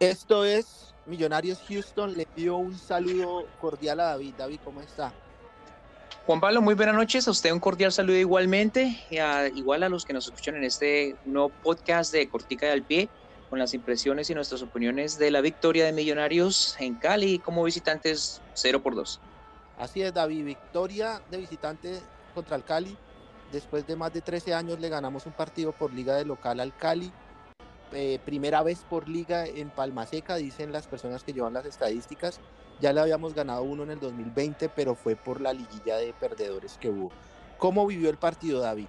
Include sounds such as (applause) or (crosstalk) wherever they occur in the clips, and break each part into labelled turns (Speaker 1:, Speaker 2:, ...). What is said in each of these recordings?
Speaker 1: Esto es Millonarios Houston. Le dio un saludo cordial a David. David, ¿cómo está?
Speaker 2: Juan Pablo, muy buenas noches. A usted un cordial saludo igualmente. igual a los que nos escuchan en este nuevo podcast de Cortica de al Pie, con las impresiones y nuestras opiniones de la victoria de Millonarios en Cali como visitantes 0 por 2.
Speaker 1: Así es, David. Victoria de visitante contra el Cali. Después de más de 13 años le ganamos un partido por liga de local al Cali eh, primera vez por liga en Palma Seca, dicen las personas que llevan las estadísticas. Ya le habíamos ganado uno en el 2020, pero fue por la liguilla de perdedores que hubo. ¿Cómo vivió el partido, David?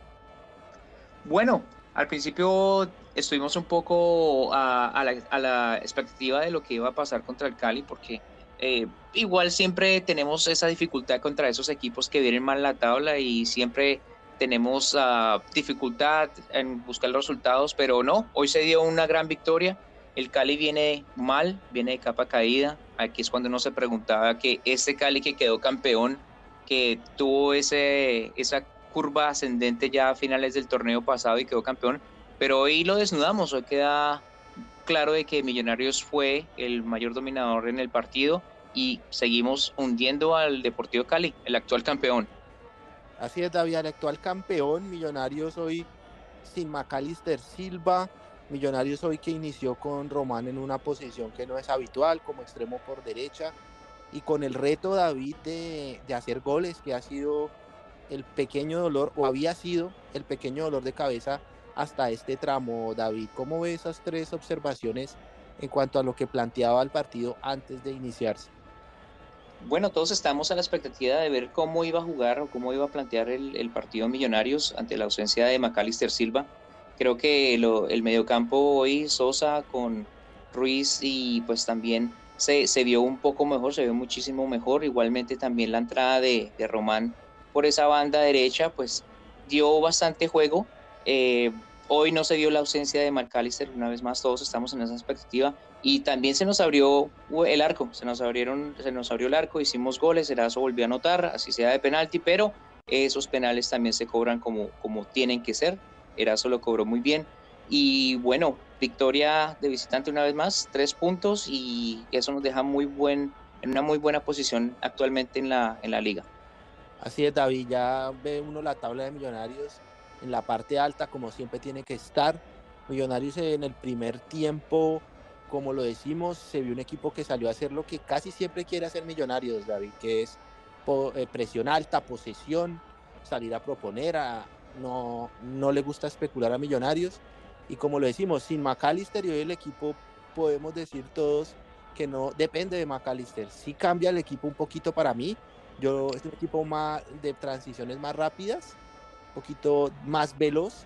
Speaker 2: Bueno, al principio estuvimos un poco a, la, expectativa de lo que iba a pasar contra el Cali, porque eh, igual siempre tenemos esa dificultad contra esos equipos que vienen mal la tabla y siempre tenemos uh, dificultad en buscar los resultados, pero no, hoy se dio una gran victoria. El Cali viene mal, viene de capa caída. Aquí es cuando uno se preguntaba que este Cali que quedó campeón, que tuvo ese, esa curva ascendente ya a finales del torneo pasado y quedó campeón, pero hoy lo desnudamos, hoy queda claro de que Millonarios fue el mayor dominador en el partido y seguimos hundiendo al Deportivo Cali, el actual campeón.
Speaker 1: Así es, David, el actual campeón, Millonarios hoy sin Macalister Silva, Millonarios hoy que inició con Román en una posición que no es habitual, como extremo por derecha, y con el reto, David, de, hacer goles, que ha sido el pequeño dolor, o había sido el pequeño dolor de cabeza hasta este tramo, David. ¿Cómo ve esas tres observaciones en cuanto a lo que planteaba el partido antes de iniciarse?
Speaker 2: Bueno, todos estamos a la expectativa de ver cómo iba a jugar o cómo iba a plantear el, partido Millonarios ante la ausencia de Macalister Silva. Creo que el mediocampo hoy, Sosa con Ruiz y pues también se, vio un poco mejor, se vio muchísimo mejor. Igualmente también la entrada de, Román por esa banda derecha, pues dio bastante juego. Eh, hoy no se vio la ausencia de Macalister, una vez más todos estamos en esa expectativa y también se nos abrió el arco, se nos abrieron, se nos abrió el arco, hicimos goles, Erazo volvió a anotar, así sea de penalti, pero esos penales también se cobran como, como tienen que ser. Erazo lo cobró muy bien. Y bueno, victoria de visitante una vez más, tres puntos, y eso nos deja muy buen, en una muy buena posición actualmente en la, en la liga.
Speaker 1: Así es, David, ya ve uno la tabla de millonarios en la parte alta, como siempre tiene que estar. Millonarios en el primer tiempo como lo decimos, se vio un equipo que salió a hacer lo que casi siempre quiere hacer Millonarios, David, que es eh, presión alta, posesión, salir a proponer, a, no, no le gusta especular a Millonarios. Y como lo decimos, sin McAllister y hoy el equipo podemos decir todos que no depende de McAllister. Sí cambia el equipo un poquito para mí. Yo es un equipo más de transiciones más rápidas, poquito más veloz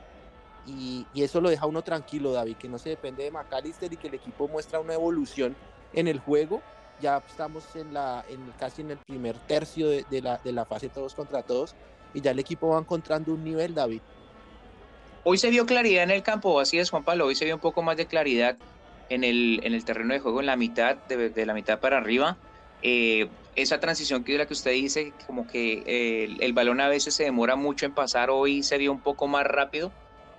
Speaker 1: y, eso lo deja uno tranquilo, David, que no se depende de McAllister y que el equipo muestra una evolución en el juego. Ya estamos en la, en, casi en el primer tercio de, la, de la fase todos contra todos y ya el equipo va encontrando un nivel, David.
Speaker 2: Hoy se vio claridad en el campo, así es Juan Pablo, hoy se vio un poco más de claridad en el, en el terreno de juego, en la mitad, de, la mitad para arriba. Eh, esa transición que es la que usted dice, como que eh, el, balón a veces se demora mucho en pasar, hoy se vio un poco más rápido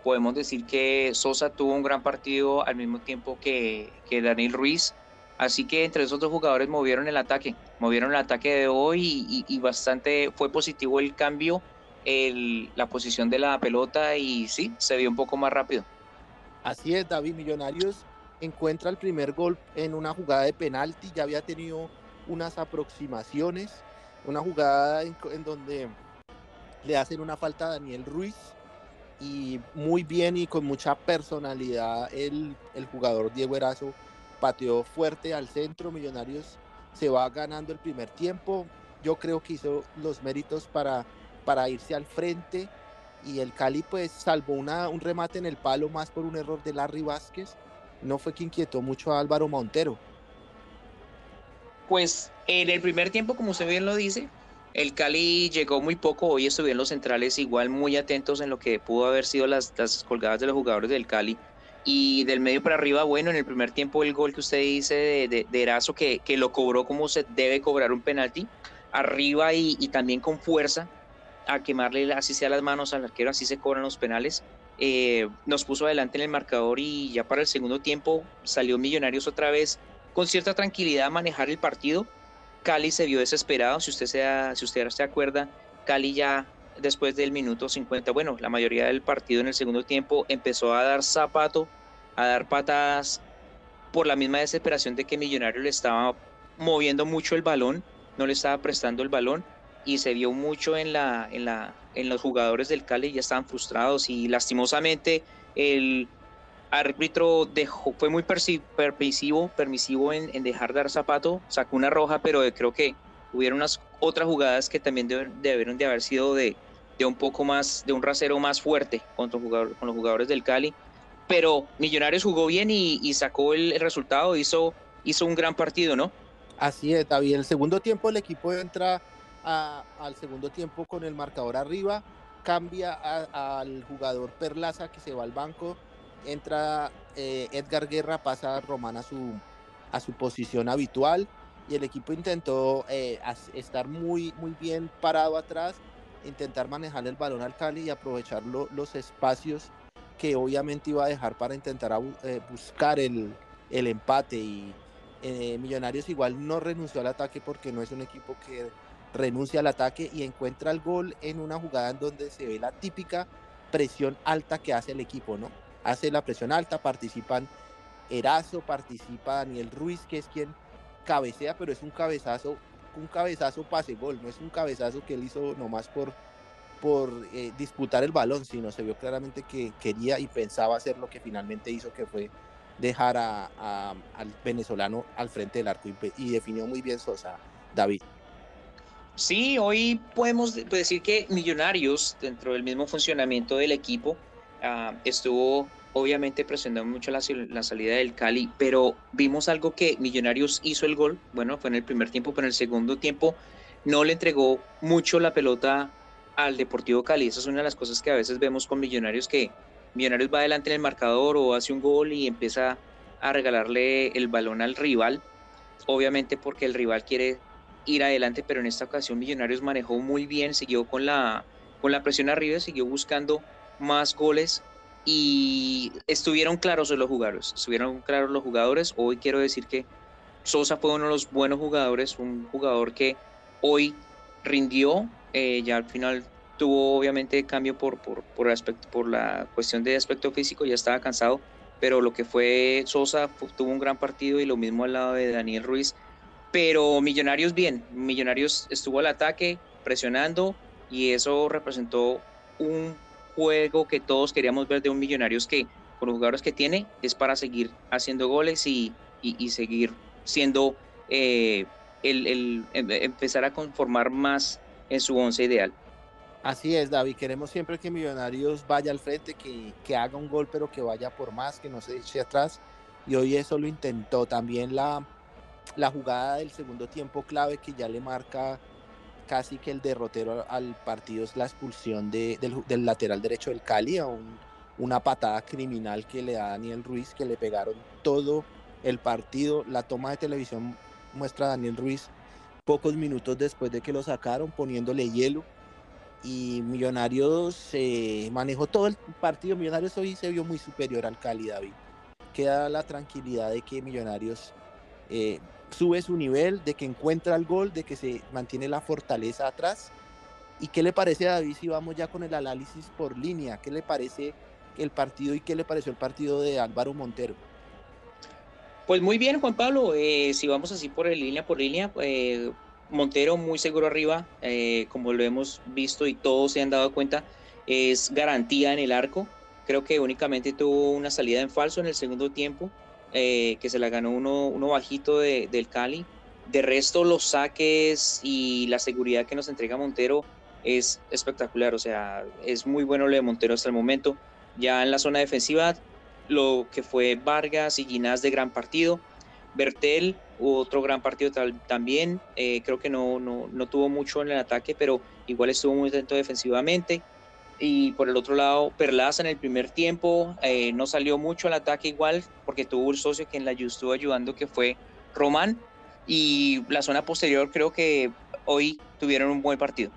Speaker 2: podemos decir que Sosa tuvo un gran partido al mismo tiempo que, que Daniel Ruiz. Así que entre esos dos jugadores movieron el ataque, movieron el ataque de hoy y, bastante fue positivo el cambio, el, la posición de la pelota y sí, se vio un poco más rápido.
Speaker 1: Así es, David Millonarios encuentra el primer gol en una jugada de penalti, ya había tenido unas aproximaciones, una jugada en, donde le hacen una falta a Daniel Ruiz y muy bien y con mucha personalidad el, jugador Diego Erazo pateó fuerte al centro, Millonarios se va ganando el primer tiempo, yo creo que hizo los méritos para, para irse al frente y el Cali pues salvó una, un remate en el palo más por un error de Larry Vázquez, no fue quien inquietó mucho a Álvaro Montero.
Speaker 2: Pues en el primer tiempo, como usted bien lo dice, el Cali llegó muy poco, hoy estuvieron los centrales igual muy atentos en lo que pudo haber sido las, colgadas de los jugadores del Cali. Y del medio para arriba, bueno, en el primer tiempo el gol que usted dice de, de, Erazo, que, que, lo cobró como se debe cobrar un penalti, arriba y, también con fuerza, a quemarle así sea las manos al arquero, así se cobran los penales. eh, nos puso adelante en el marcador y ya para el segundo tiempo salió Millonarios otra vez con cierta tranquilidad manejar el partido. Cali se vio desesperado, si usted, sea, si usted se acuerda, Cali ya después del minuto 50, bueno, la mayoría del partido en el segundo tiempo empezó a dar zapato, a dar patadas por la misma desesperación de que Millonario le estaba moviendo mucho el balón, no le estaba prestando el balón y se vio mucho en, la, en, la, en los jugadores del Cali, ya estaban frustrados y lastimosamente el árbitro dejó, fue muy permisivo, permisivo en, dejar dar zapato, sacó una roja, pero creo que hubieron unas otras jugadas que también debieron de haber sido de, un poco más, de un rasero más fuerte contra con los jugadores del Cali. Pero Millonarios jugó bien y, sacó el, resultado, hizo, hizo un gran partido, ¿no?
Speaker 1: Así es, David. El segundo tiempo el equipo entra al segundo tiempo con el marcador arriba, cambia al jugador Perlaza que se va al banco, entra eh, Edgar Guerra, pasa Román a su, a su posición habitual y el equipo intentó eh, estar muy, muy bien parado atrás, intentar manejar el balón al Cali y aprovechar los espacios que obviamente iba a dejar para intentar eh, buscar el, el, empate y Millonarios igual no renunció al ataque porque no es un equipo que renuncia al ataque y encuentra el gol en una jugada en donde se ve la típica presión alta que hace el equipo, ¿no? Hace la presión alta, participan Erazo, participa Daniel Ruiz, que es quien cabecea, pero es un cabezazo, un cabezazo pase gol, no es un cabezazo que él hizo nomás por, por eh, disputar el balón, sino se vio claramente que quería y pensaba hacer lo que finalmente hizo, que fue dejar a, al venezolano al frente del arco y definió muy bien Sosa, David.
Speaker 2: Sí, hoy podemos decir que Millonarios, dentro del mismo funcionamiento del equipo, ah, estuvo obviamente presionando mucho la, salida del Cali, pero vimos algo que Millonarios hizo el gol, bueno, fue en el primer tiempo, pero en el segundo tiempo no le entregó mucho la pelota al Deportivo Cali. Esa es una de las cosas que a veces vemos con Millonarios, que Millonarios va adelante en el marcador o hace un gol y empieza a regalarle el balón al rival, obviamente porque el rival quiere ir adelante, pero en esta ocasión Millonarios manejó muy bien, siguió con la, con la presión arriba, siguió buscando más goles y estuvieron claros los jugadores, estuvieron claros los jugadores. Hoy quiero decir que Sosa fue uno de los buenos jugadores, un jugador que hoy rindió, eh, ya al final tuvo obviamente cambio por, por, por, aspecto, por la cuestión de aspecto físico, ya estaba cansado, pero lo que fue Sosa tuvo un gran partido y lo mismo al lado de Daniel Ruiz pero Millonarios bien, Millonarios estuvo al ataque, presionando y eso representó un juego que todos queríamos ver de un Millonarios que con los jugadores que tiene es para seguir haciendo goles y, y, seguir siendo eh, el, el, em, empezar a conformar más en su once ideal.
Speaker 1: Así es, David. Queremos siempre que Millonarios vaya al frente, que, que, haga un gol, pero que vaya por más, que no se eche atrás. Y hoy eso lo intentó. También la, la jugada del segundo tiempo clave que ya le marca casi que el derrotero al partido es la expulsión de, del, lateral derecho del Cali a una patada criminal que le da a Daniel Ruiz, que le pegaron todo el partido. La toma de televisión muestra a Daniel Ruiz pocos minutos después de que lo sacaron poniéndole hielo y Millonarios se manejó todo el partido. Millonarios hoy se vio muy superior al Cali, David. Queda la tranquilidad de que Millonarios eh, sube su nivel, de que encuentra el gol, de que se mantiene la fortaleza atrás. ¿Y qué le parece a David si vamos ya con el análisis por línea? ¿Qué le parece el partido y qué le pareció el partido de Álvaro Montero?
Speaker 2: Pues muy bien, Juan Pablo. Eh, si vamos así por línea por línea, eh, Montero muy seguro arriba, eh, como lo hemos visto y todos se han dado cuenta, es garantía en el arco. Creo que únicamente tuvo una salida en falso en el segundo tiempo. Eh, que se la ganó uno, uno bajito de, del Cali. De resto, los saques y la seguridad que nos entrega Montero es espectacular. O sea, es muy bueno lo de Montero hasta el momento. Ya en la zona defensiva, lo que fue Vargas y Ginás de gran partido. Bertel, otro gran partido también. Eh, creo que no, no, no, tuvo mucho en el ataque, pero igual estuvo muy atento defensivamente. Y por el otro lado, Perlaza en el primer tiempo eh, no salió mucho al ataque igual, porque tuvo un socio que en la estuvo ayudando, que fue Román. Y la zona posterior creo que hoy tuvieron un buen partido.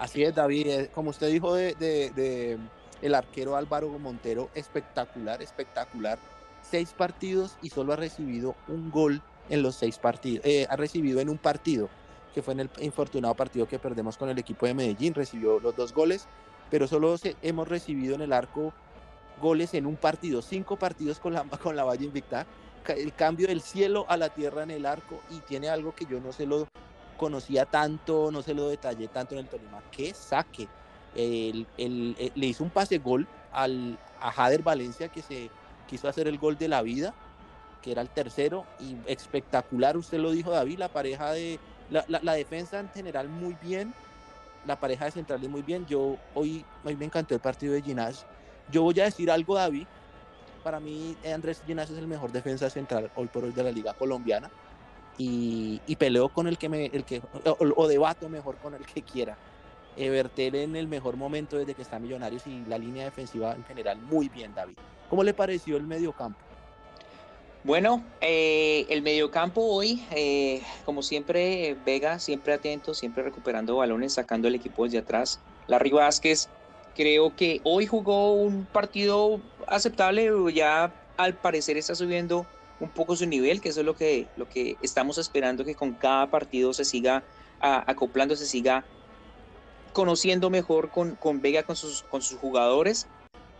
Speaker 1: Así es, David. Eh, como usted dijo de, de, El arquero Álvaro Montero, espectacular, espectacular. Seis partidos y solo ha recibido un gol en los seis partidos. Eh, ha recibido en un partido, que fue en el infortunado partido que perdemos con el equipo de Medellín. Recibió los dos goles, pero solo hemos recibido en el arco goles en un partido. Cinco partidos con la, (laughs) con la Valle Invicta. El cambio del cielo a la tierra en el arco y tiene algo que yo no se lo conocía tanto, no se lo detallé tanto en el Tolima. ¡Qué saque! el, eh, le hizo un pase gol al, a Jader Valencia que se quiso hacer el gol de la vida, que era el tercero, y espectacular, usted lo dijo David, la pareja de, la, la, defensa en general muy bien, la pareja de centrales muy bien, yo hoy, hoy me encantó el partido de Ginás, yo voy a decir algo David, para mí Andrés Ginás es el mejor defensa central hoy por hoy de la liga colombiana, y, y peleo con el que me, el que, o, debato mejor con el que quiera Evertel en el mejor momento desde que está Millonarios y la línea defensiva en general muy bien, David. ¿Cómo le pareció el mediocampo?
Speaker 2: Bueno, eh, el mediocampo hoy, eh, como siempre, Vega siempre atento, siempre recuperando balones, sacando el equipo desde atrás. Larry Vázquez, creo que hoy jugó un partido aceptable, ya al parecer está subiendo un poco su nivel, que eso es lo que, lo que estamos esperando, que con cada partido se siga acoplando, se siga conociendo mejor con, con Vega, con sus, con sus jugadores.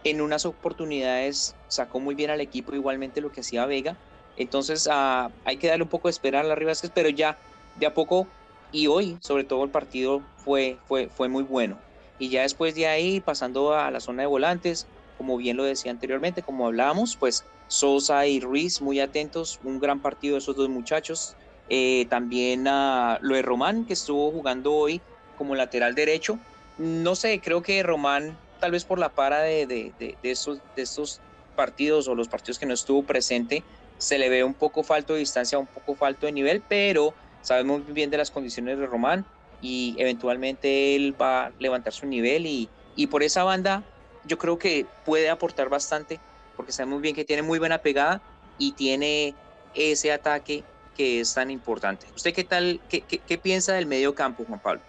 Speaker 2: En unas oportunidades sacó muy bien al equipo, igualmente lo que hacía Vega. Entonces ah, hay que darle un poco de esperar a la Rivas, pero ya de a poco y hoy, sobre todo el partido fue, fue, fue muy bueno. Y ya después de ahí, pasando a la zona de volantes, como bien lo decía anteriormente, como hablábamos, pues Sosa y Ruiz muy atentos, un gran partido de esos dos muchachos. Eh, también a lo de Román, que estuvo jugando hoy como lateral derecho. No sé, creo que Román, tal vez por la para de, de, de, estos, de estos partidos o los partidos que no estuvo presente, se le ve un poco falto de distancia, un poco falto de nivel, pero sabemos bien de las condiciones de Román y eventualmente él va a levantar su nivel y, y por esa banda yo creo que puede aportar bastante porque sabemos bien que tiene muy buena pegada y tiene ese ataque que es tan importante. ¿Usted qué tal, qué, qué, qué piensa del medio campo, Juan Pablo?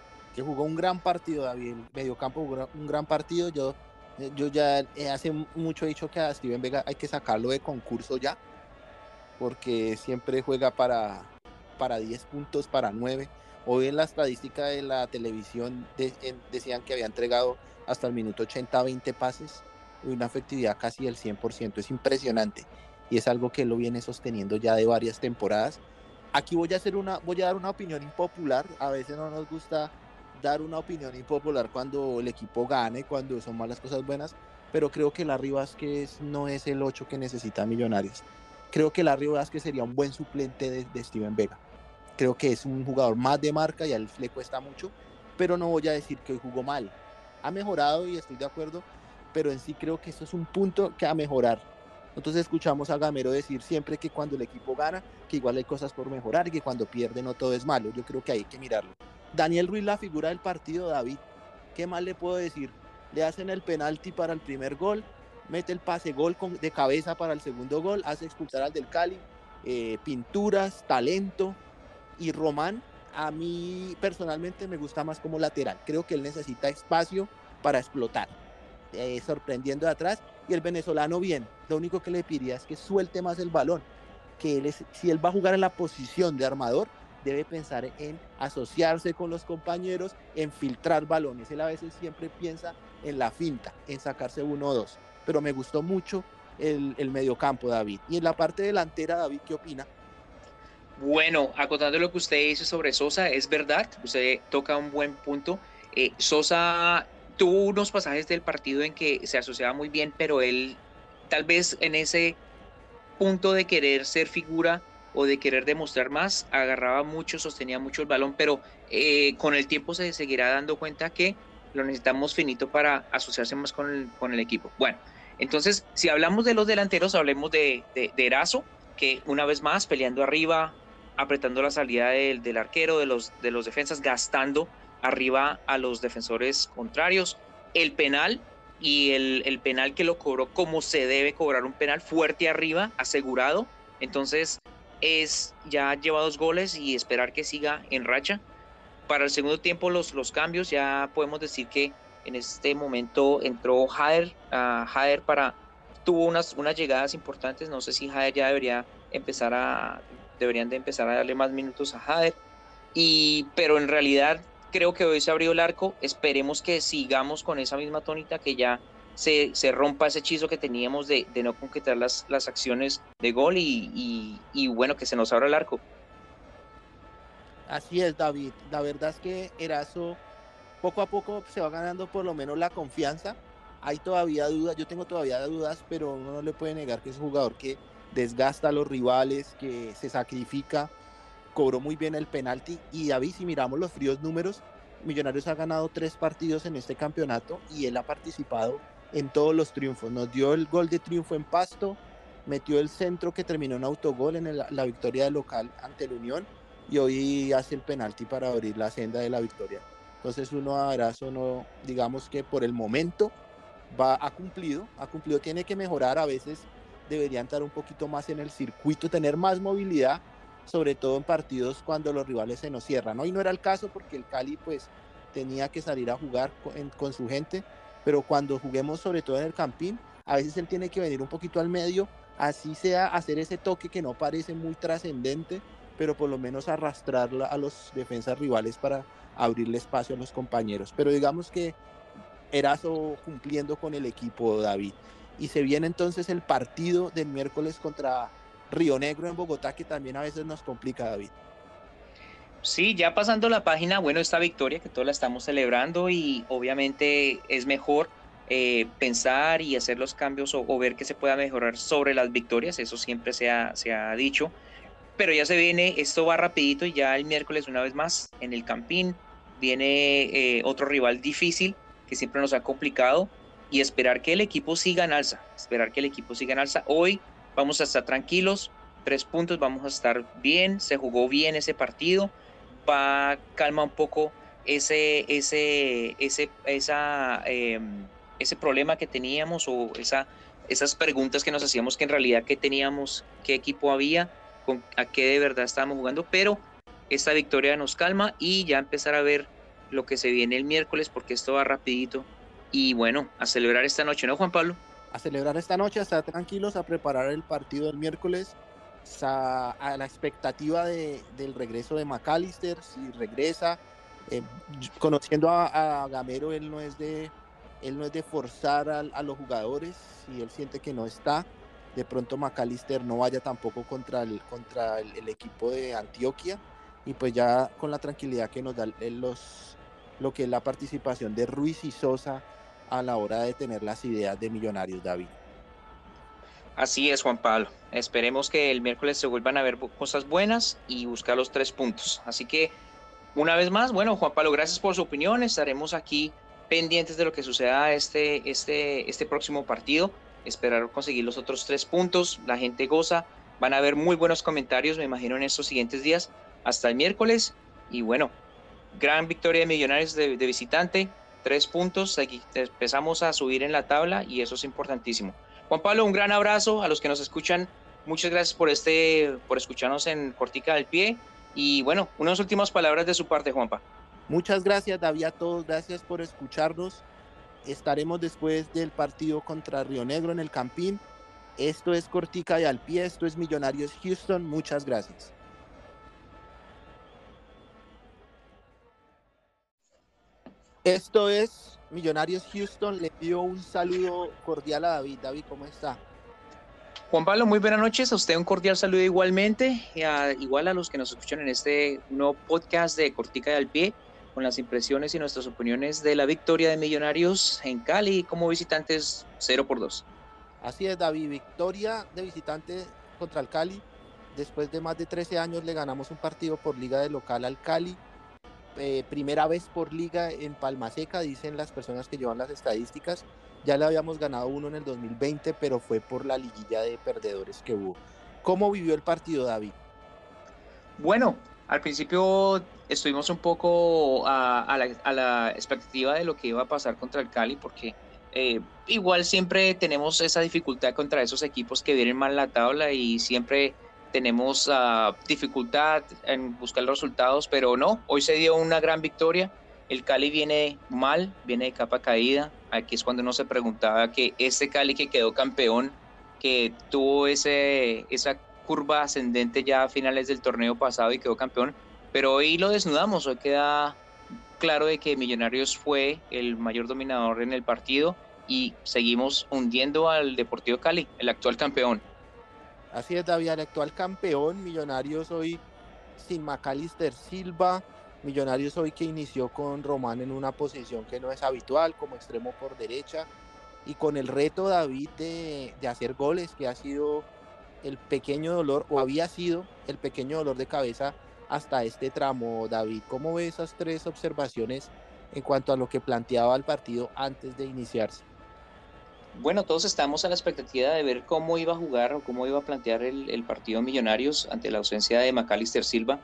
Speaker 1: Jugó un gran partido, David. El mediocampo jugó un gran partido. Yo, eh, yo ya eh, hace mucho he dicho que a Steven Vega hay que sacarlo de concurso ya, porque siempre juega para, para 10 puntos, para 9. Hoy en la estadística de la televisión decían que había entregado hasta el minuto 80 20 pases y una efectividad casi del 100%. Es impresionante y es algo que lo viene sosteniendo ya de varias temporadas. Aquí voy a hacer una voy a dar una opinión impopular, a veces no nos gusta dar una opinión impopular cuando el equipo gane, cuando son malas cosas buenas, pero creo que Larry Vázquez no es el 8 que necesita Millonarios. Creo que Larry Vázquez sería un buen suplente de, Steven Vega. Creo que es un jugador más de marca y a él le cuesta mucho, pero no voy a decir que hoy jugó mal. Ha mejorado y estoy de acuerdo, pero en sí creo que eso es un punto que a mejorar. Entonces escuchamos a Gamero decir siempre que cuando el equipo gana, que igual hay cosas por mejorar y que cuando pierde no todo es malo. Yo creo que hay que mirarlo. Daniel Ruiz, la figura del partido, David. ¿Qué más le puedo decir? Le hacen el penalti para el primer gol, mete el pase gol de cabeza para el segundo gol, hace expulsar al del Cali, eh, pinturas, talento. Y Román, a mí personalmente me gusta más como lateral. Creo que él necesita espacio para explotar, eh, sorprendiendo de atrás. Y el venezolano bien, lo único que le pediría es que suelte más el balón, que él es, si él va a jugar en la posición de armador, debe pensar en asociarse con los compañeros, en filtrar balones. Él a veces siempre piensa en la finta, en sacarse uno o dos. Pero me gustó mucho el, el mediocampo, David. Y en la parte delantera, David, ¿qué opina?
Speaker 2: Bueno, acotando lo que usted dice sobre Sosa, es verdad, usted toca un buen punto. Eh, Sosa tuvo unos pasajes del partido en que se asociaba muy bien, pero él tal vez en ese punto de querer ser figura o de querer demostrar más, agarraba mucho, sostenía mucho el balón, pero eh, con el tiempo se seguirá dando cuenta que lo necesitamos finito para asociarse más con el, con el equipo. Bueno, entonces, si hablamos de los delanteros, hablemos de, de, Erazo, que una vez más peleando arriba, apretando la salida del, del, arquero, de los, de los defensas, gastando arriba a los defensores contrarios. El penal y el, el penal que lo cobró como se debe cobrar un penal fuerte arriba, asegurado. Entonces, es ya lleva dos goles y esperar que siga en racha. Para el segundo tiempo los, los cambios ya podemos decir que En este momento entró Jader, uh, para, tuvo unas, unas llegadas importantes. No sé si Jader ya debería empezar a, deberían de empezar a darle más minutos a Jader. Y, pero en realidad creo que hoy se abrió el arco. Esperemos que sigamos con esa misma tónica, que ya se, se rompa ese hechizo que teníamos de, de no concretar las, las acciones de gol y, y, bueno, que se nos abra el arco.
Speaker 1: Así es, David. La verdad es que Erazo poco a poco se va ganando por lo menos la confianza. Hay todavía dudas, yo tengo todavía dudas, pero uno no le puede negar que es un jugador que desgasta a los rivales, que se sacrifica, cobró muy bien el penalti y David, si miramos los fríos números, Millonarios ha ganado tres partidos en este campeonato y él ha participado en todos los triunfos. Nos dio el gol de triunfo en Pasto, metió el centro que terminó en autogol en la victoria del local ante el Unión y hoy hace el penalti para abrir la senda de la victoria. Entonces uno a no, digamos que por el momento va ha cumplido, ha cumplido, tiene que mejorar, a veces debería estar un poquito más en el circuito, tener más movilidad, sobre todo en partidos cuando los rivales se nos cierran. Hoy no era el caso porque el Cali pues tenía que salir a jugar con su gente, pero cuando juguemos sobre todo en el Campín, a veces él tiene que venir un poquito al medio, así sea hacer ese toque que no parece muy trascendente, pero por lo menos arrastrar a los defensas rivales para abrirle espacio a los compañeros. Pero digamos que Erazo cumpliendo con el equipo, David. Y se viene entonces el partido del miércoles contra Río Negro en Bogotá, que también a veces nos complica, David.
Speaker 2: Sí, ya pasando la página, bueno, esta victoria que todos la estamos celebrando y obviamente es mejor eh, pensar y hacer los cambios o, ver que se pueda mejorar sobre las victorias, eso siempre se ha, se ha dicho pero ya se viene, esto va rapidito y ya el miércoles una vez más en el Campín viene eh, otro rival difícil que siempre nos ha complicado y esperar que el equipo siga en alza, esperar que el equipo siga en alza. Hoy vamos a estar tranquilos, tres puntos, vamos a estar bien, se jugó bien ese partido, va a calma un poco ese, ese, ese, esa, em, ese problema que teníamos o esa, esas preguntas que nos hacíamos que en realidad qué teníamos, qué equipo había a qué de verdad estábamos jugando, pero esta victoria nos calma y ya empezar a ver lo que se viene el miércoles porque esto va rapidito y bueno, a celebrar esta noche, ¿no, Juan Pablo?
Speaker 1: A celebrar esta noche, a estar tranquilos, a preparar el partido del miércoles, a, la expectativa de, del regreso de McAllister, si regresa, eh, conociendo a, Gamero, él no es de, él no es de forzar a, a los jugadores, si él siente que no está, de pronto McAllister no vaya tampoco contra el, contra el, equipo de Antioquia y pues ya con la tranquilidad que nos da los, lo que es la participación de Ruiz y Sosa a la hora de tener las ideas de Millonarios, David.
Speaker 2: Así es, Juan Pablo. Esperemos que el miércoles se vuelvan a ver cosas buenas y buscar los tres puntos. Así que, una vez más, bueno, Juan Pablo, gracias por su opinión. Estaremos aquí pendientes de lo que suceda este, este, este próximo partido esperar conseguir los otros tres puntos. La gente goza. Van a haber muy buenos comentarios, me imagino, en estos siguientes días. Hasta el miércoles. Y bueno, gran victoria de Millonarios de, visitante. Tres puntos. Aquí empezamos a subir en la tabla y eso es importantísimo. Juan Pablo, un gran abrazo a los que nos escuchan. Muchas gracias por, este, por escucharnos en Cortica del Pie. Y bueno, unas últimas palabras de su parte, Juanpa.
Speaker 1: Muchas gracias, David, a todos. Gracias por escucharnos. Estaremos después del partido contra Río Negro en el Campín. Esto es Cortica y al pie, esto es Millonarios Houston. Muchas gracias. Esto es Millonarios Houston. Le pido un saludo cordial a David. David, ¿cómo está?
Speaker 2: Juan Pablo, muy buenas noches. A usted un cordial saludo igualmente. igual a los que nos escuchan en este nuevo podcast de Cortica y al pie con las impresiones y nuestras opiniones de la victoria de Millonarios en Cali como visitantes 0 por 2.
Speaker 1: Así es, David, victoria de visitante contra el Cali. Después de más de 13 años le ganamos un partido por liga de local al Cali. Eh, primera vez por liga en Palma Seca, dicen las personas que llevan las estadísticas. Ya le habíamos ganado uno en el 2020, pero fue por la liguilla de perdedores que hubo. ¿Cómo vivió el partido, David?
Speaker 2: Bueno, al principio estuvimos un poco a, la, expectativa de lo que iba a pasar contra el Cali, porque eh, igual siempre tenemos esa dificultad contra esos equipos que vienen mal la tabla y siempre tenemos uh, dificultad en buscar los resultados, pero no, hoy se dio una gran victoria el Cali viene mal, viene de capa caída. Aquí es cuando uno se preguntaba que este Cali que quedó campeón, que tuvo ese, esa curva ascendente ya a finales del torneo pasado y quedó campeón, pero hoy lo desnudamos, hoy queda claro de que Millonarios fue el mayor dominador en el partido y seguimos hundiendo al Deportivo Cali, el actual campeón.
Speaker 1: Así es, David, el actual campeón, Millonarios hoy sin Macalister Silva, Millonarios hoy que inició con Román en una posición que no es habitual, como extremo por derecha, y con el reto David de, de hacer goles, que ha sido el pequeño dolor, o había sido el pequeño dolor de cabeza hasta este tramo. David, ¿cómo ve esas tres observaciones en cuanto a lo que planteaba el partido antes de iniciarse?
Speaker 2: Bueno, todos estamos a la expectativa de ver cómo iba a jugar o cómo iba a plantear el, partido Millonarios ante la ausencia de Macalister Silva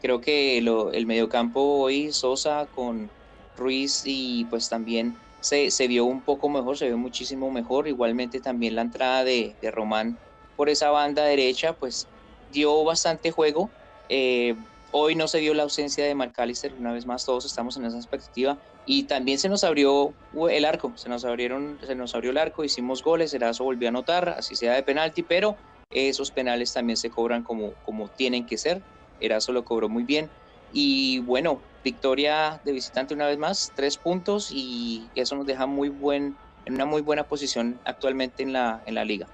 Speaker 2: Creo que el mediocampo hoy, Sosa con Ruiz y pues también se, se, vio un poco mejor, se vio muchísimo mejor. Igualmente también la entrada de, de Román por esa banda derecha, pues dio bastante juego. Eh, hoy no se vio la ausencia de Marcalister, una vez más todos estamos en esa expectativa. Y también se nos abrió el arco, se nos, abrieron, se nos abrió el arco, hicimos goles, Erazo volvió a anotar, así sea de penalti, pero esos penales también se cobran como, como tienen que ser. Erazo lo cobró muy bien. Y bueno, victoria de visitante una vez más, tres puntos y eso nos deja muy buen, en una muy buena posición actualmente en la, en la liga.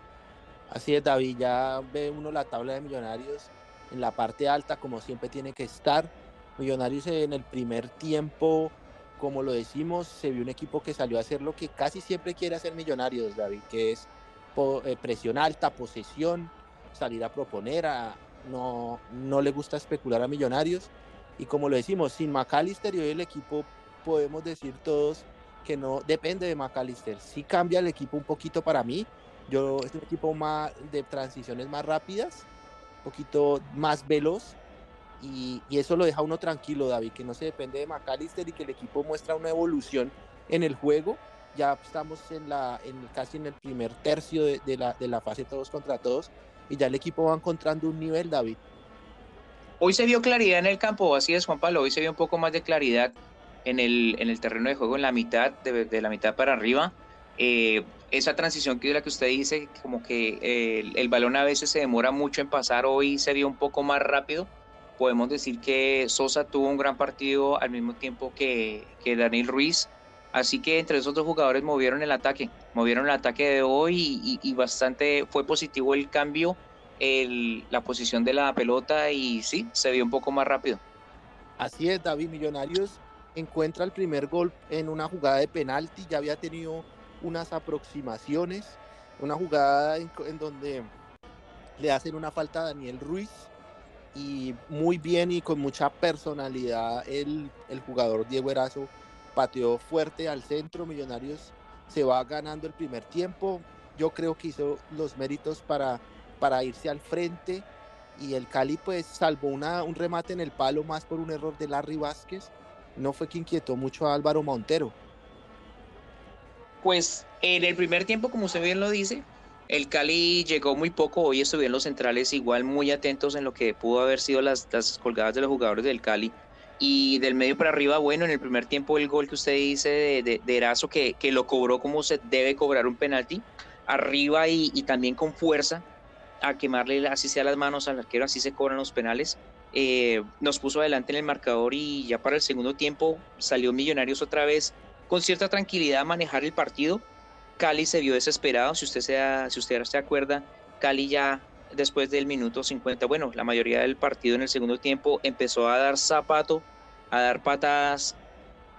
Speaker 1: Así es, David, ya ve uno la tabla de millonarios en la parte alta como siempre tiene que estar. Millonarios en el primer tiempo, como lo decimos, se vio un equipo que salió a hacer lo que casi siempre quiere hacer Millonarios, David, que es eh, presión alta, posesión, salir a proponer, a, no, no le gusta especular a Millonarios. Y como lo decimos, sin McAllister y hoy el equipo podemos decir todos que no depende de McAllister. Sí cambia el equipo un poquito para mí. Yo es un equipo más de transiciones más rápidas, un poquito más veloz. Y, y, eso lo deja uno tranquilo, David, que no se depende de McAllister y que el equipo muestra una evolución en el juego. Ya estamos en la, en, casi en el primer tercio de, de, la, de la fase todos contra todos y ya el equipo va encontrando un nivel, David.
Speaker 2: Hoy se vio claridad en el campo, así es Juan Pablo, hoy se vio un poco más de claridad en el, en el terreno de juego, en la mitad, de, de la mitad para arriba. Eh, esa transición que es la que usted dice, como que eh, el, el, balón a veces se demora mucho en pasar, hoy se vio un poco más rápido. Podemos decir que Sosa tuvo un gran partido al mismo tiempo que, que Daniel Ruiz. Así que entre esos dos jugadores movieron el ataque, movieron el ataque de hoy y, y, y bastante fue positivo el cambio, el, la posición de la pelota y sí, se vio un poco más rápido.
Speaker 1: Así es, David Millonarios encuentra el primer gol en una jugada de penalti, ya había tenido unas aproximaciones, una jugada en, en donde le hacen una falta a Daniel Ruiz y muy bien y con mucha personalidad el, el jugador Diego Erazo pateó fuerte al centro, Millonarios se va ganando el primer tiempo, yo creo que hizo los méritos para, para irse al frente y el Cali pues salvó una, un remate en el palo más por un error de Larry Vázquez, no fue que inquietó mucho a Álvaro Montero.
Speaker 2: Pues en el primer tiempo, como usted bien lo dice, el Cali llegó muy poco, hoy estuvieron los centrales igual muy atentos en lo que pudo haber sido las, las colgadas de los jugadores del Cali y del medio para arriba, bueno, en el primer tiempo el gol que usted dice de, de, de Erazo, que, que, lo cobró como se debe cobrar un penalti, arriba y, y, también con fuerza, a quemarle así sea las manos al arquero, así se cobran los penales, eh, nos puso adelante en el marcador y ya para el segundo tiempo salió Millonarios otra vez con cierta tranquilidad a manejar el partido. Cali se vio desesperado, si usted, sea, si usted se acuerda, Cali ya después del minuto 50, bueno, la mayoría del partido en el segundo tiempo empezó a dar zapato, a dar patadas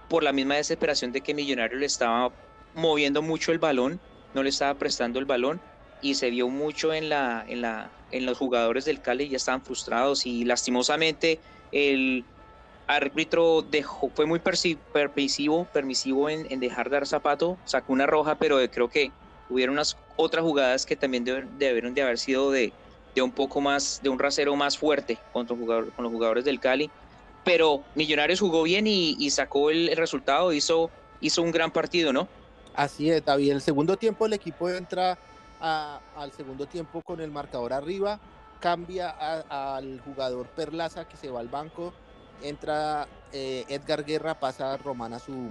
Speaker 2: por la misma desesperación de que Millonario le estaba moviendo mucho el balón, no le estaba prestando el balón y se vio mucho en la en la en los jugadores del Cali ya estaban frustrados y lastimosamente el árbitro dejó, fue muy permisivo, permisivo en, dejar dar zapato, sacó una roja, pero creo que hubieron unas otras jugadas que también debieron de haber sido de, un poco más, de un rasero más fuerte contra con los jugadores del Cali. Pero Millonarios jugó bien y, sacó el, resultado, hizo, un gran partido, ¿no?
Speaker 1: Así es, David. El segundo tiempo el equipo entra al segundo tiempo con el marcador arriba, cambia al jugador Perlaza que se va al banco entra eh, Edgar Guerra, pasa Román a su,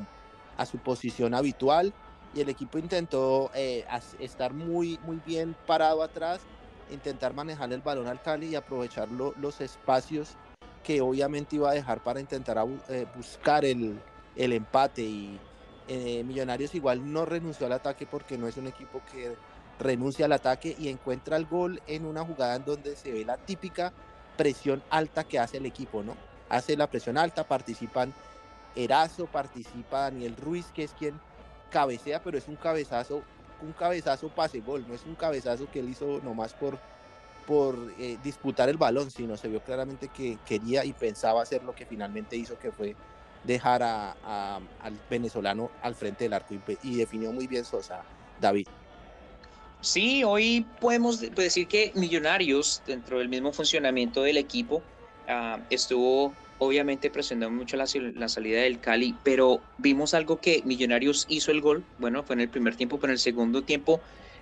Speaker 1: a su posición habitual y el equipo intentó eh, estar muy, muy bien parado atrás, intentar manejar el balón al Cali y aprovechar los espacios que obviamente iba a dejar para intentar eh, buscar el, el, empate y Millonarios igual no renunció al ataque porque no es un equipo que renuncia al ataque y encuentra el gol en una jugada en donde se ve la típica presión alta que hace el equipo, ¿no? Hace la presión alta, participan Erazo, participa Daniel Ruiz, que es quien cabecea, pero es un cabezazo, un cabezazo pase gol, no es un cabezazo que él hizo nomás por, por eh, disputar el balón, sino se vio claramente que quería y pensaba hacer lo que finalmente hizo, que fue dejar a, al venezolano al frente del arco y, y definió muy bien Sosa, David.
Speaker 2: Sí, hoy podemos decir que Millonarios, dentro del mismo funcionamiento del equipo, ah, estuvo obviamente presionando mucho la, salida del Cali, pero vimos algo que Millonarios hizo el gol, bueno, fue en el primer tiempo, pero en el segundo tiempo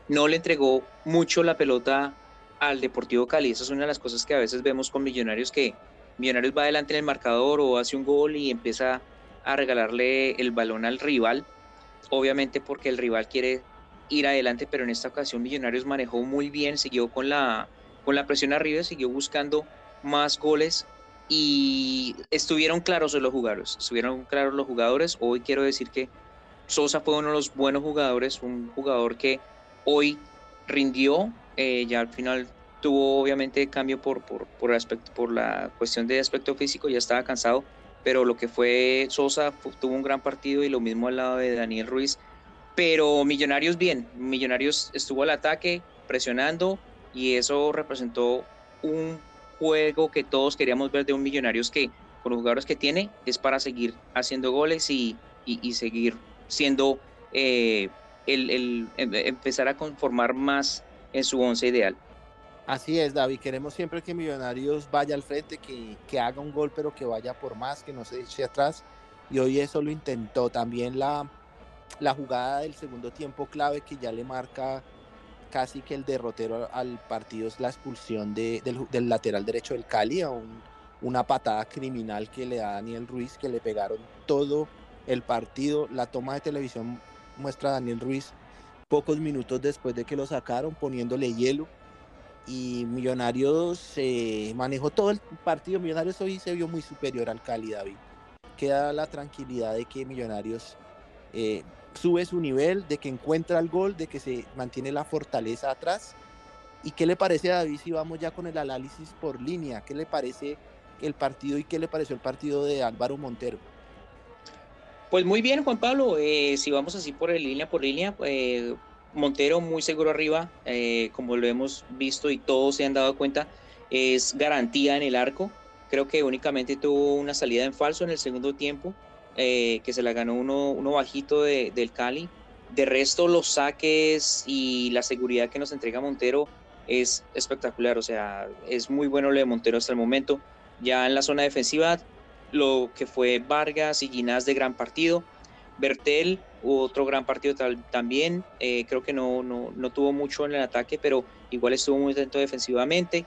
Speaker 2: no le entregó mucho la pelota al Deportivo Cali. Esa es una de las cosas que a veces vemos con Millonarios, que Millonarios va adelante en el marcador o hace un gol y empieza a regalarle el balón al rival, obviamente porque el rival quiere ir adelante, pero en esta ocasión Millonarios manejó muy bien, siguió con la, con la presión arriba, siguió buscando más goles y estuvieron claros los jugadores, estuvieron claros los jugadores. Hoy quiero decir que Sosa fue uno de los buenos jugadores, un jugador que hoy rindió, eh, ya al final tuvo obviamente cambio por, por, por, aspecto, por la cuestión de aspecto físico, ya estaba cansado, pero lo que fue Sosa tuvo un gran partido y lo mismo al lado de Daniel Ruiz pero Millonarios bien, Millonarios estuvo al ataque, presionando, y eso representó un juego que todos queríamos ver de un Millonarios que, con los jugadores que tiene, es para seguir haciendo goles y, y, seguir siendo eh, el, el, em, empezar a conformar más en su once ideal.
Speaker 1: Así es, David. Queremos siempre que Millonarios vaya al frente, que, que, haga un gol, pero que vaya por más, que no se eche atrás. Y hoy eso lo intentó. También la, la jugada del segundo tiempo clave que ya le marca casi que el derrotero al partido es la expulsión de, del, lateral derecho del Cali a una patada criminal que le da a Daniel Ruiz, que le pegaron todo el partido. La toma de televisión muestra a Daniel Ruiz pocos minutos después de que lo sacaron poniéndole hielo y Millonarios eh, manejó todo el partido. Millonarios hoy se vio muy superior al Cali, David. Queda la tranquilidad de que Millonarios eh, sube su nivel, de que encuentra el gol, de que se mantiene la fortaleza atrás. ¿Y qué le parece a David si vamos ya con el análisis por línea? ¿Qué le parece el partido y qué le pareció el partido de Álvaro Montero?
Speaker 2: Pues muy bien, Juan Pablo. Eh, si vamos así por línea por línea, eh, Montero muy seguro arriba, eh, como lo hemos visto y todos se han dado cuenta, es garantía en el arco. Creo que únicamente tuvo una salida en falso en el segundo tiempo. Eh, que se la ganó uno, uno bajito de, del Cali. De resto, los saques y la seguridad que nos entrega Montero es espectacular. O sea, es muy bueno lo de Montero hasta el momento. Ya en la zona defensiva, lo que fue Vargas y Ginás de gran partido. Bertel, otro gran partido también. Eh, creo que no, no, no tuvo mucho en el ataque, pero igual estuvo muy atento defensivamente.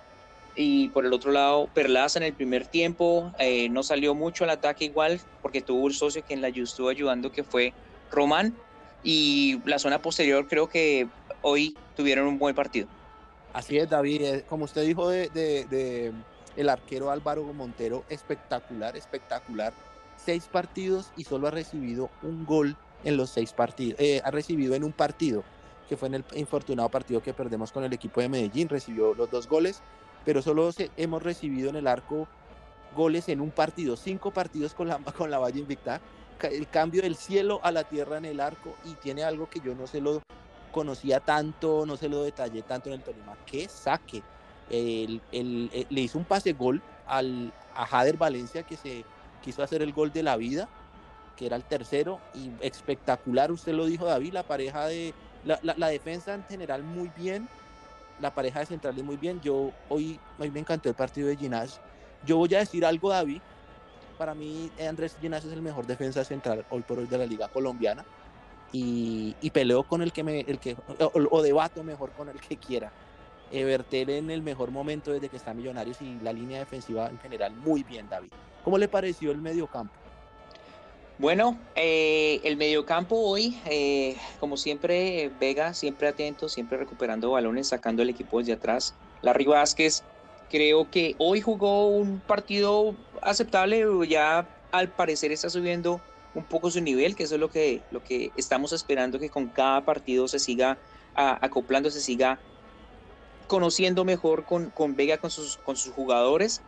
Speaker 2: Y por el otro lado, Perlaza en el primer tiempo eh, no salió mucho al ataque igual, porque tuvo un socio que en la estuvo ayudando, que fue Román. Y la zona posterior creo que hoy tuvieron un buen partido.
Speaker 1: Así es, David. Eh, como usted dijo de, de, el arquero Álvaro Montero, espectacular, espectacular. Seis partidos y solo ha recibido un gol en los seis partidos. Eh, ha recibido en un partido, que fue en el infortunado partido que perdemos con el equipo de Medellín. Recibió los dos goles pero solo hemos recibido en el arco goles en un partido, cinco partidos con la, (laughs) con la Valle Invicta, el cambio del cielo a la tierra en el arco y tiene algo que yo no se lo conocía tanto, no se lo detallé tanto en el Tolima, que saque. El, eh, le hizo un pase gol al, a Jader Valencia que se quiso hacer el gol de la vida, que era el tercero, y espectacular, usted lo dijo David, la pareja de la, la defensa en general muy bien, la pareja de centrales muy bien. Yo hoy, hoy me encantó el partido de Ginás. Yo voy a decir algo, David. Para mí, Andrés Ginás es el mejor defensa central hoy por hoy de la Liga Colombiana. Y, peleo con el que me, el que, o, debato mejor con el que quiera. Evertel en el mejor momento desde que está Millonarios y la línea defensiva en general muy bien, David. ¿Cómo le pareció el mediocampo?
Speaker 2: Bueno, eh, el mediocampo hoy, eh, como siempre, Vega siempre atento, siempre recuperando balones, sacando el equipo desde atrás. Larry Vázquez, creo que hoy jugó un partido aceptable, ya al parecer está subiendo un poco su nivel, que eso es lo que, lo que estamos esperando, que con cada partido se siga acoplando, se siga conociendo mejor con, con Vega, con sus, con sus jugadores.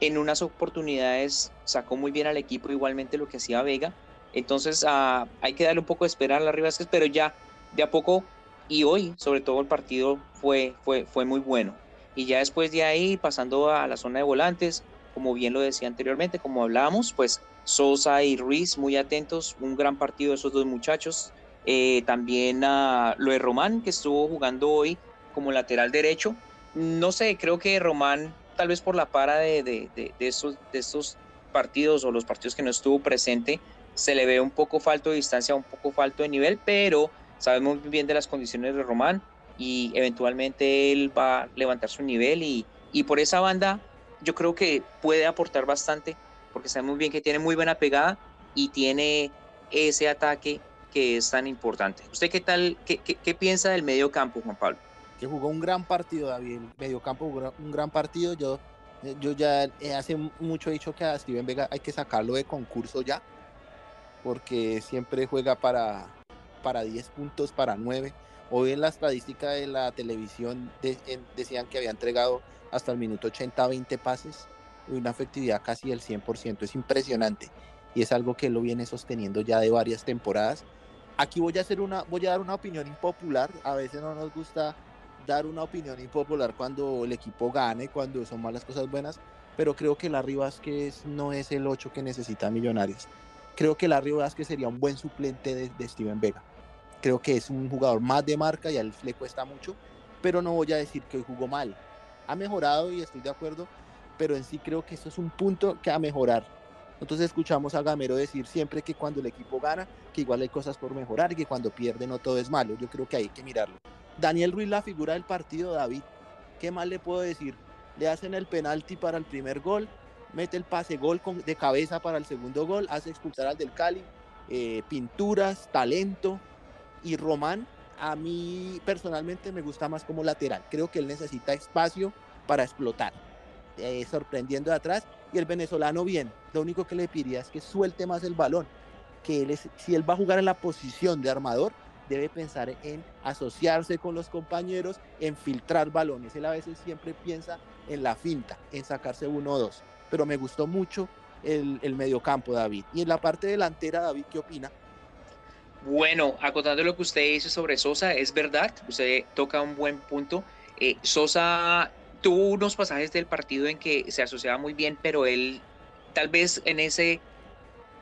Speaker 2: En unas oportunidades sacó muy bien al equipo, igualmente lo que hacía Vega. Entonces ah, hay que darle un poco de esperar a Larry Vázquez, pero ya de a poco y hoy, sobre todo el partido fue, fue, fue muy bueno. Y ya después de ahí, pasando a la zona de volantes, como bien lo decía anteriormente, como hablábamos, pues Sosa y Ruiz muy atentos, un gran partido esos dos muchachos. Eh, también a lo de Román, que estuvo jugando hoy como lateral derecho. No sé, creo que Román, tal vez por la para de, de, de, de estos, de estos partidos o los partidos que no estuvo presente, se le ve un poco falto de distancia, un poco falto de nivel, pero sabemos muy bien de las condiciones de Román y eventualmente él va a levantar su nivel y, y por esa banda yo creo que puede aportar bastante porque sabemos bien que tiene muy buena pegada y tiene ese ataque que es tan importante. ¿Usted qué tal, qué, qué, piensa del medio campo, Juan Pablo?
Speaker 1: Que jugó un gran partido, David. El medio campo jugó un gran partido. Yo, yo ya hace mucho dicho que a Steven Vega hay que sacarlo de concurso ya, porque siempre juega para, para 10 puntos, para 9. Hoy en la estadística de la televisión decían que había entregado hasta el minuto 80 20 pases una efectividad casi del 100%. Es impresionante y es algo que él lo viene sosteniendo ya de varias temporadas. Aquí voy a hacer una, voy a dar una opinión impopular. A veces no nos gusta dar una opinión impopular cuando el equipo gane, cuando son malas cosas buenas, pero creo que Larry Vázquez no es el 8 que necesita Millonarios. Creo que Larry Vázquez sería un buen suplente de, de Steven Vega. Creo que es un jugador más de marca y a él le cuesta mucho, pero no voy a decir que hoy jugó mal. Ha mejorado y estoy de acuerdo, pero en sí creo que eso es un punto que a mejorar. Entonces escuchamos a Gamero decir siempre que cuando el equipo gana, que igual hay cosas por mejorar y que cuando pierde no todo es malo. Yo creo que hay que mirarlo. Daniel Ruiz, la figura del partido, David, ¿qué más le puedo decir? Le hacen el penalti para el primer gol, mete el pase gol con, de cabeza para el segundo gol, hace expulsar al del Cali, eh, pinturas, talento. Y Román, a mí personalmente me gusta más como lateral. Creo que él necesita espacio para explotar eh, sorprendiendo de atrás. Y el venezolano bien, lo único que le pediría es que suelte más el balón, que él es, si él va a jugar en la posición de armador, debe pensar en asociarse con los compañeros, en filtrar balones. Él a veces siempre piensa en la finta, en sacarse uno o dos. Pero me gustó mucho el, el mediocampo, David. Y en la parte delantera, David, ¿qué opina?
Speaker 2: Bueno, acotando lo que usted dice sobre Sosa, es verdad, usted toca un buen punto. Eh, Sosa tuvo unos pasajes del partido en que se asociaba muy bien, pero él tal vez en ese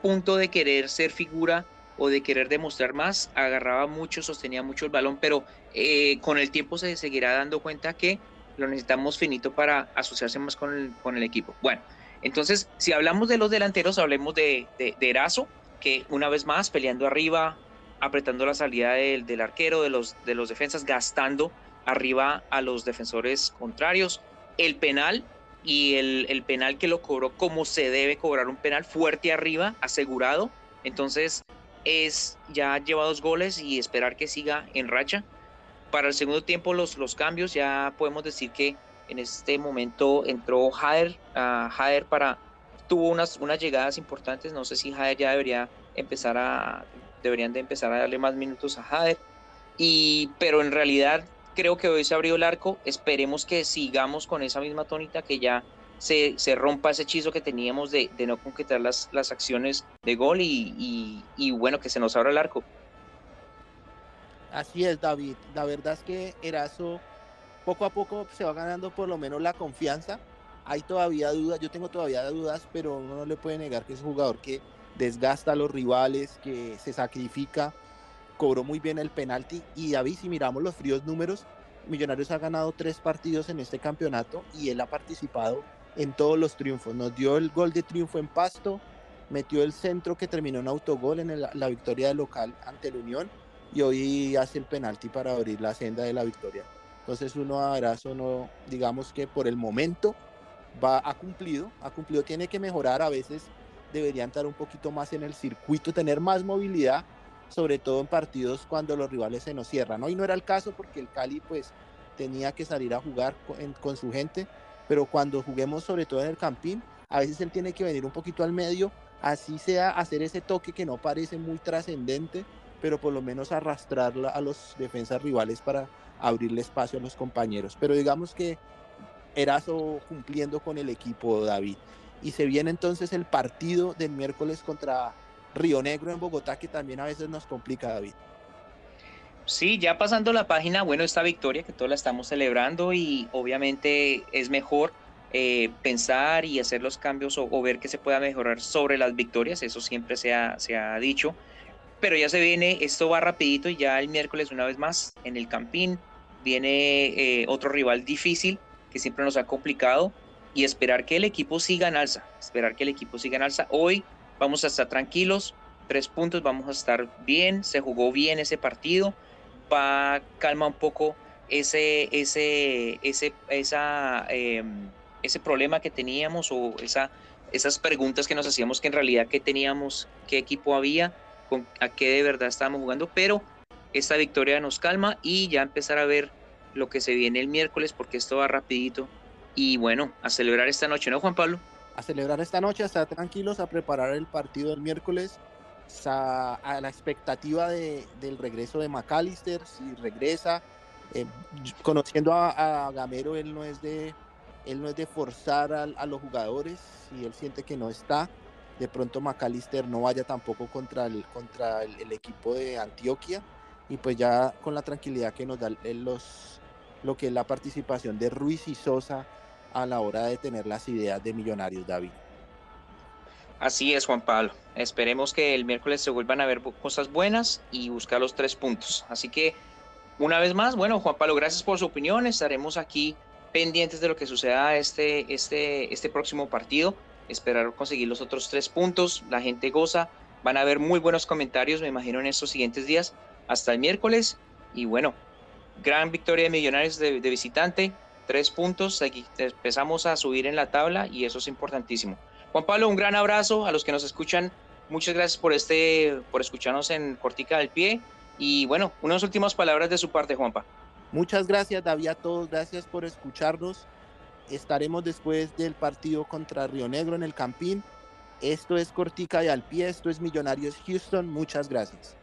Speaker 2: punto de querer ser figura o de querer demostrar más, agarraba mucho, sostenía mucho el balón, pero eh, con el tiempo se seguirá dando cuenta que lo necesitamos finito para asociarse más con el, con el equipo. Bueno, entonces, si hablamos de los delanteros, hablemos de, de, Erazo, que una vez más peleando arriba, apretando la salida del, del arquero, de los, de los defensas, gastando arriba a los defensores contrarios. El penal y el, penal que lo cobró como se debe cobrar un penal fuerte arriba, asegurado. Entonces es ya lleva dos goles y esperar que siga en racha. Para el segundo tiempo los, los cambios ya podemos decir que en este momento entró Jader, para tuvo unas, unas llegadas importantes. No sé si Jader ya debería empezar a deberían de empezar a darle más minutos a Jader. Y, pero en realidad creo que hoy se abrió el arco. Esperemos que sigamos con esa misma tónica, que ya se, rompa ese hechizo que teníamos de, no concretar las, acciones de gol y, y, bueno, que se nos abra el arco.
Speaker 1: Así es, David. La verdad es que Erazo poco a poco se va ganando por lo menos la confianza. Hay todavía dudas, yo tengo todavía dudas, pero uno no le puede negar que es un jugador que desgasta a los rivales, que se sacrifica cobró muy bien el penalti y David, si miramos los fríos números, Millonarios ha ganado tres partidos en este campeonato y él ha participado en todos los triunfos. Nos dio el gol de triunfo en Pasto, metió el centro que terminó en autogol en la victoria local ante la Unión y hoy hace el penalti para abrir la senda de la victoria. Entonces uno abrazo, no, digamos que por el momento va, ha cumplido, ha cumplido, tiene que mejorar, a veces debería entrar un poquito más en el circuito, tener más movilidad, sobre todo en partidos cuando los rivales se nos cierran. Hoy no era el caso porque el Cali pues tenía que salir a jugar con, su gente, pero cuando juguemos sobre todo en el Campín, a veces él tiene que venir un poquito al medio, así sea hacer ese toque que no parece muy trascendente, pero por lo menos arrastrar a los defensas rivales para abrirle espacio a los compañeros. Pero digamos que Erazo cumpliendo con el equipo, David. Y se viene entonces el partido del miércoles contra Río Negro en Bogotá, que también a veces nos complica, David.
Speaker 2: Sí, ya pasando la página, bueno, esta victoria que todos la estamos celebrando y obviamente es mejor eh, pensar y hacer los cambios o, ver que se pueda mejorar sobre las victorias, eso siempre se ha, se ha dicho, pero ya se viene, esto va rapidito y ya el miércoles una vez más en el Campín viene eh, otro rival difícil que siempre nos ha complicado y esperar que el equipo siga en alza, esperar que el equipo siga en alza. Hoy vamos a estar tranquilos, tres puntos, vamos a estar bien, se jugó bien ese partido va calma un poco ese, ese, ese, esa, em, ese problema que teníamos o esa, esas preguntas que nos hacíamos que en realidad qué teníamos, qué equipo había, con, a qué de verdad estábamos jugando, pero esta victoria nos calma y ya empezar a ver lo que se viene el miércoles porque esto va rapidito y bueno, a celebrar esta noche, ¿no Juan Pablo?
Speaker 1: A celebrar esta noche, a estar tranquilos, a preparar el partido del miércoles a, la expectativa de, del regreso de McAllister, si regresa. Eh, conociendo a, Gamero, él no es de, él no es de forzar a, los jugadores, si él siente que no está, de pronto McAllister no vaya tampoco contra el, contra el, equipo de Antioquia y pues ya con la tranquilidad que nos da los, lo que es la participación de Ruiz y Sosa a la hora de tener las ideas de Millonarios David.
Speaker 2: Así es, Juan Pablo. Esperemos que el miércoles se vuelvan a ver cosas buenas y buscar los tres puntos. Así que, una vez más, bueno, Juan Pablo, gracias por su opinión. Estaremos aquí pendientes de lo que suceda este, este, este próximo partido. Esperar conseguir los otros tres puntos. La gente goza. Van a haber muy buenos comentarios, me imagino, en estos siguientes días. Hasta el miércoles. Y bueno, gran victoria de Millonarios de, de visitante. Tres puntos. Aquí empezamos a subir en la tabla y eso es importantísimo. Juan Pablo, un gran abrazo a los que nos escuchan. Muchas gracias por este, por escucharnos en Cortica del Pie. Y bueno, unas últimas palabras de su parte, Juanpa.
Speaker 1: Muchas gracias, David, a todos. Gracias por escucharnos. Estaremos después del partido contra Río Negro en el Campín. Esto es Cortica y al Pie. Esto es Millonarios Houston. Muchas gracias.